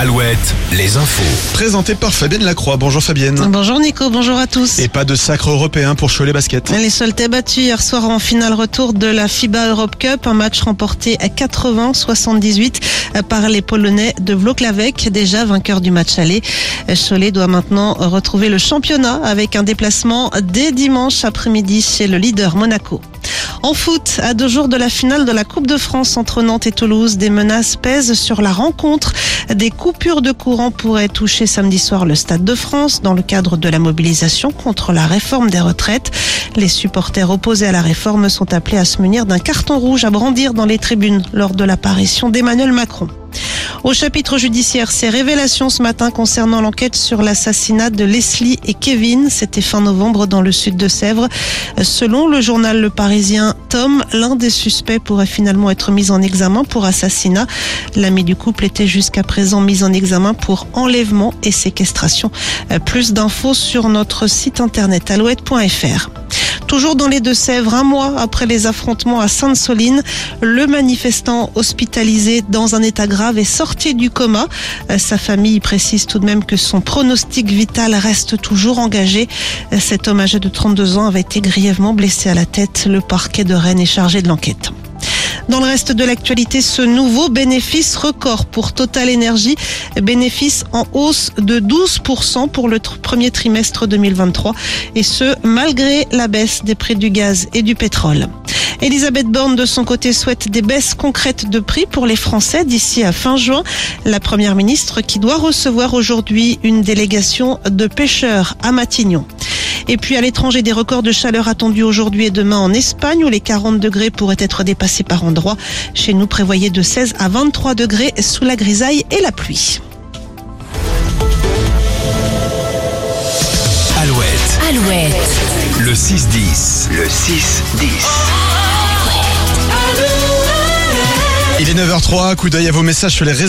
Alouette, les infos. Présenté par Fabienne Lacroix. Bonjour Fabienne. Bonjour Nico, bonjour à tous. Et pas de sacre européen pour Cholet Basket. Les Soltais battus hier soir en finale retour de la FIBA Europe Cup, un match remporté à 80-78 par les Polonais de Włocławek, déjà vainqueurs du match aller. Cholet doit maintenant retrouver le championnat avec un déplacement dès dimanche après-midi chez le leader Monaco. En foot, à deux jours de la finale de la Coupe de France entre Nantes et Toulouse, des menaces pèsent sur la rencontre. Des coupures de courant pourraient toucher samedi soir le Stade de France dans le cadre de la mobilisation contre la réforme des retraites. Les supporters opposés à la réforme sont appelés à se munir d'un carton rouge à brandir dans les tribunes lors de l'apparition d'Emmanuel Macron. Au chapitre judiciaire, ces révélations ce matin concernant l'enquête sur l'assassinat de Leslie et Kevin. C'était fin novembre dans le sud de Sèvres. Selon le journal Le Parisien, Tom, l'un des suspects, pourrait finalement être mis en examen pour assassinat. L'ami du couple était jusqu'à présent mis en examen pour enlèvement et séquestration. Plus d'infos sur notre site internet alouette.fr. Toujours dans les Deux-Sèvres, un mois après les affrontements à Sainte-Soline, le manifestant hospitalisé dans un état grave est sorti du coma. Sa famille précise tout de même que son pronostic vital reste toujours engagé. Cet homme âgé de 32 ans avait été grièvement blessé à la tête. Le parquet de Rennes est chargé de l'enquête. Dans le reste de l'actualité, ce nouveau bénéfice record pour Total Energy, bénéfice en hausse de 12% pour le premier trimestre 2023 et ce malgré la baisse des prix du gaz et du pétrole. Elisabeth Borne, de son côté, souhaite des baisses concrètes de prix pour les Français d'ici à fin juin. La première ministre qui doit recevoir aujourd'hui une délégation de pêcheurs à Matignon. Et puis à l'étranger, des records de chaleur attendus aujourd'hui et demain en Espagne où les 40 degrés pourraient être dépassés par endroits. Chez nous, prévoyez de 16 à 23 degrés sous la grisaille et la pluie. Alouette, Alouette. le 6-10. Le 6-10. Il est 9h03. Coup d'œil à vos messages sur les réseaux.